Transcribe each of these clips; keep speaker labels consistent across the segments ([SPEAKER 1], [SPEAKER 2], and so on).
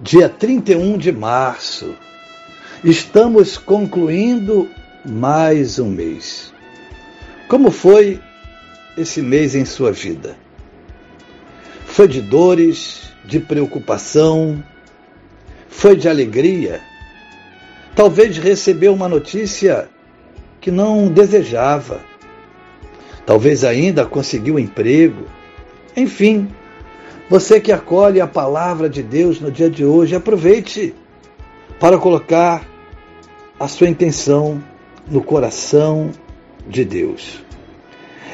[SPEAKER 1] dia 31 de março. Estamos concluindo mais um mês. Como foi esse mês em sua vida? Foi de dores, de preocupação, foi de alegria? Talvez recebeu uma notícia que não desejava. Talvez ainda conseguiu um emprego. Enfim, você que acolhe a palavra de Deus no dia de hoje, aproveite para colocar a sua intenção no coração de Deus.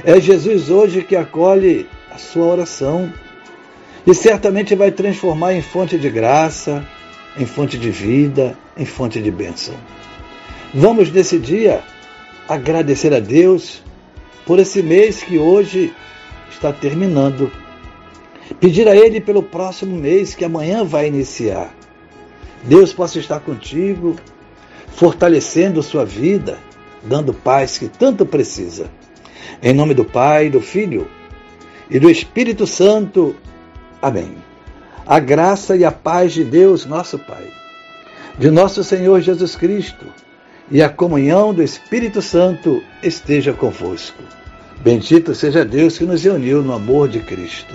[SPEAKER 1] É Jesus hoje que acolhe a sua oração e certamente vai transformar em fonte de graça, em fonte de vida, em fonte de bênção. Vamos nesse dia agradecer a Deus por esse mês que hoje está terminando Pedir a Ele pelo próximo mês que amanhã vai iniciar. Deus possa estar contigo, fortalecendo sua vida, dando paz que tanto precisa. Em nome do Pai, do Filho e do Espírito Santo. Amém. A graça e a paz de Deus, nosso Pai, de nosso Senhor Jesus Cristo e a comunhão do Espírito Santo esteja convosco. Bendito seja Deus que nos reuniu no amor de Cristo.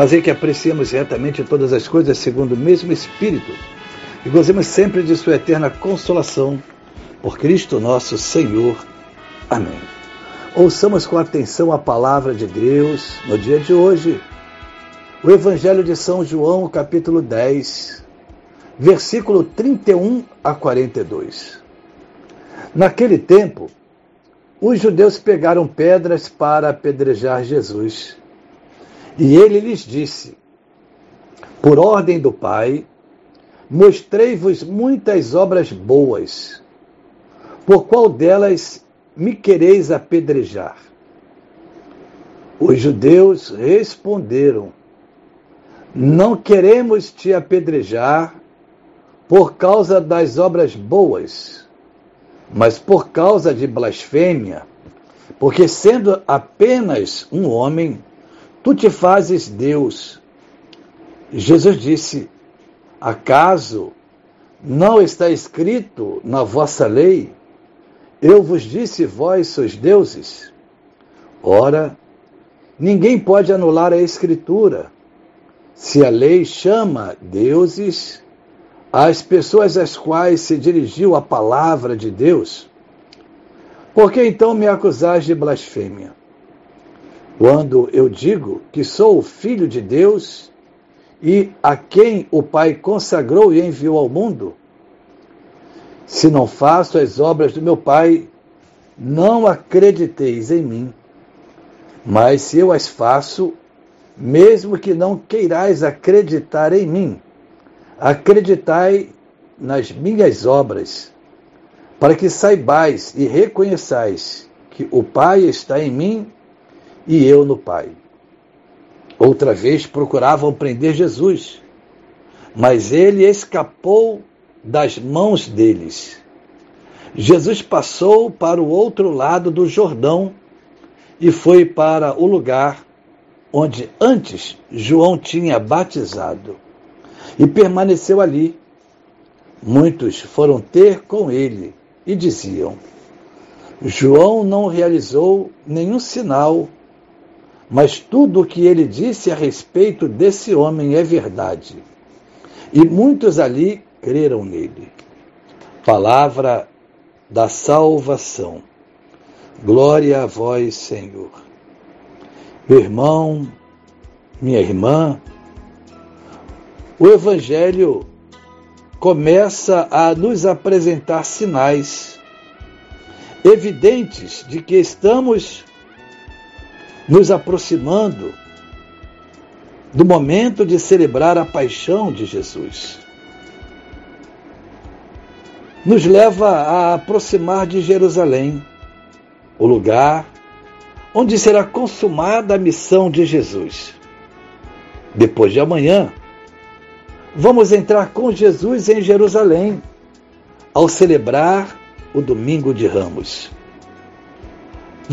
[SPEAKER 1] fazer que apreciemos retamente todas as coisas segundo o mesmo Espírito e gozemos sempre de Sua eterna consolação. Por Cristo nosso Senhor. Amém. Ouçamos com atenção a palavra de Deus no dia de hoje. O Evangelho de São João, capítulo 10, versículo 31 a 42. Naquele tempo, os judeus pegaram pedras para apedrejar Jesus. E ele lhes disse: Por ordem do Pai, mostrei-vos muitas obras boas. Por qual delas me quereis apedrejar? Os judeus responderam: Não queremos te apedrejar por causa das obras boas, mas por causa de blasfêmia, porque sendo apenas um homem, Tu te fazes Deus. Jesus disse: Acaso não está escrito na vossa lei? Eu vos disse, vós sois deuses. Ora, ninguém pode anular a Escritura. Se a lei chama deuses as pessoas às quais se dirigiu a palavra de Deus, por que então me acusais de blasfêmia? Quando eu digo que sou o Filho de Deus e a quem o Pai consagrou e enviou ao mundo, se não faço as obras do meu Pai, não acrediteis em mim. Mas se eu as faço, mesmo que não queirais acreditar em mim, acreditai nas minhas obras, para que saibais e reconheçais que o Pai está em mim e eu no Pai. Outra vez procuravam prender Jesus, mas ele escapou das mãos deles. Jesus passou para o outro lado do Jordão e foi para o lugar onde antes João tinha batizado e permaneceu ali. Muitos foram ter com ele e diziam: João não realizou nenhum sinal mas tudo o que ele disse a respeito desse homem é verdade. E muitos ali creram nele. Palavra da salvação. Glória a vós, Senhor. Meu irmão, minha irmã, o Evangelho começa a nos apresentar sinais evidentes de que estamos nos aproximando do momento de celebrar a paixão de Jesus. Nos leva a aproximar de Jerusalém, o lugar onde será consumada a missão de Jesus. Depois de amanhã, vamos entrar com Jesus em Jerusalém, ao celebrar o Domingo de Ramos.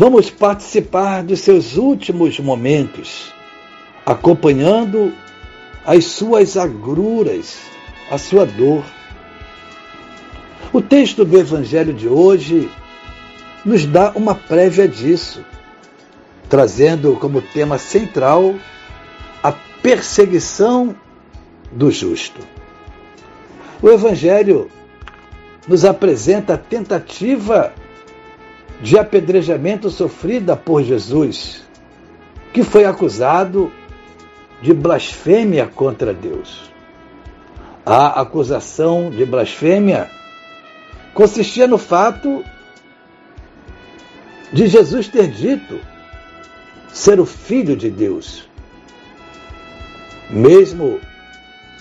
[SPEAKER 1] Vamos participar dos seus últimos momentos, acompanhando as suas agruras, a sua dor. O texto do Evangelho de hoje nos dá uma prévia disso, trazendo como tema central a perseguição do justo. O Evangelho nos apresenta a tentativa de apedrejamento sofrida por Jesus, que foi acusado de blasfêmia contra Deus. A acusação de blasfêmia consistia no fato de Jesus ter dito ser o Filho de Deus. Mesmo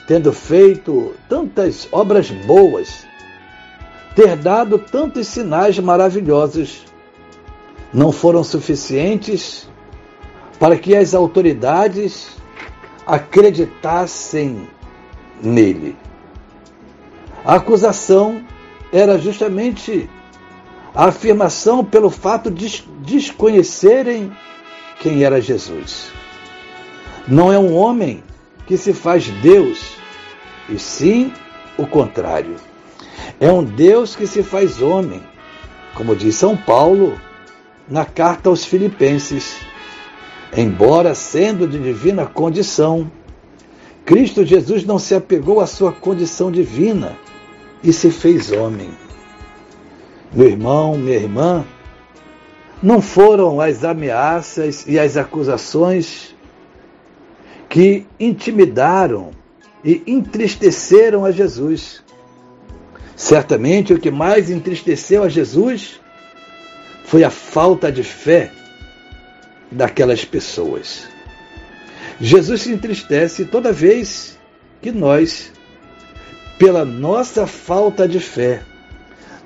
[SPEAKER 1] tendo feito tantas obras boas ter dado tantos sinais maravilhosos não foram suficientes para que as autoridades acreditassem nele. A acusação era justamente a afirmação pelo fato de desconhecerem quem era Jesus. Não é um homem que se faz Deus, e sim o contrário. É um Deus que se faz homem, como diz São Paulo na carta aos Filipenses. Embora sendo de divina condição, Cristo Jesus não se apegou à sua condição divina e se fez homem. Meu irmão, minha irmã, não foram as ameaças e as acusações que intimidaram e entristeceram a Jesus. Certamente o que mais entristeceu a Jesus foi a falta de fé daquelas pessoas. Jesus se entristece toda vez que nós, pela nossa falta de fé,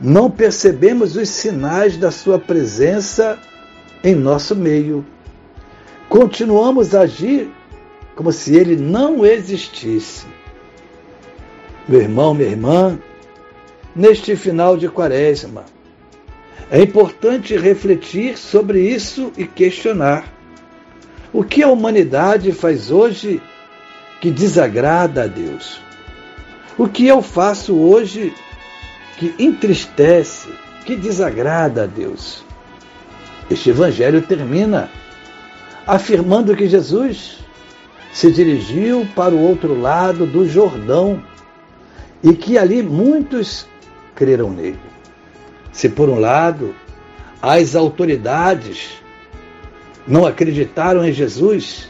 [SPEAKER 1] não percebemos os sinais da Sua presença em nosso meio. Continuamos a agir como se Ele não existisse. Meu irmão, minha irmã, neste final de quaresma. É importante refletir sobre isso e questionar. O que a humanidade faz hoje que desagrada a Deus? O que eu faço hoje que entristece, que desagrada a Deus? Este evangelho termina afirmando que Jesus se dirigiu para o outro lado do Jordão e que ali muitos creram nele. Se, por um lado, as autoridades não acreditaram em Jesus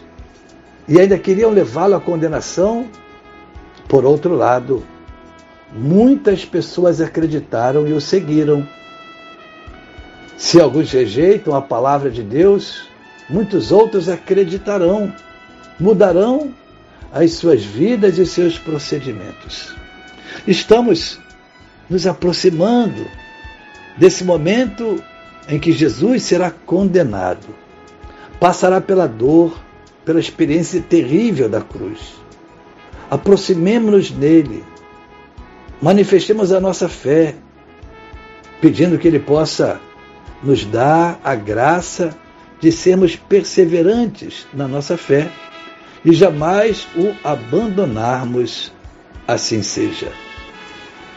[SPEAKER 1] e ainda queriam levá-lo à condenação, por outro lado, muitas pessoas acreditaram e o seguiram. Se alguns rejeitam a palavra de Deus, muitos outros acreditarão, mudarão as suas vidas e seus procedimentos. Estamos nos aproximando desse momento em que Jesus será condenado. Passará pela dor, pela experiência terrível da cruz. Aproximemo-nos dele, manifestemos a nossa fé, pedindo que ele possa nos dar a graça de sermos perseverantes na nossa fé e jamais o abandonarmos. Assim seja.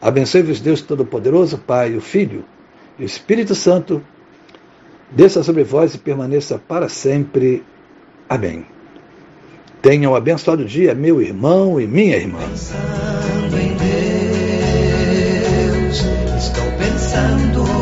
[SPEAKER 1] Abençoe-vos Deus Todo-Poderoso, Pai, o Filho e o Espírito Santo. Desça sobre vós e permaneça para sempre. Amém. Tenham um abençoado dia, meu irmão e minha irmã. Pensando em Deus, estou pensando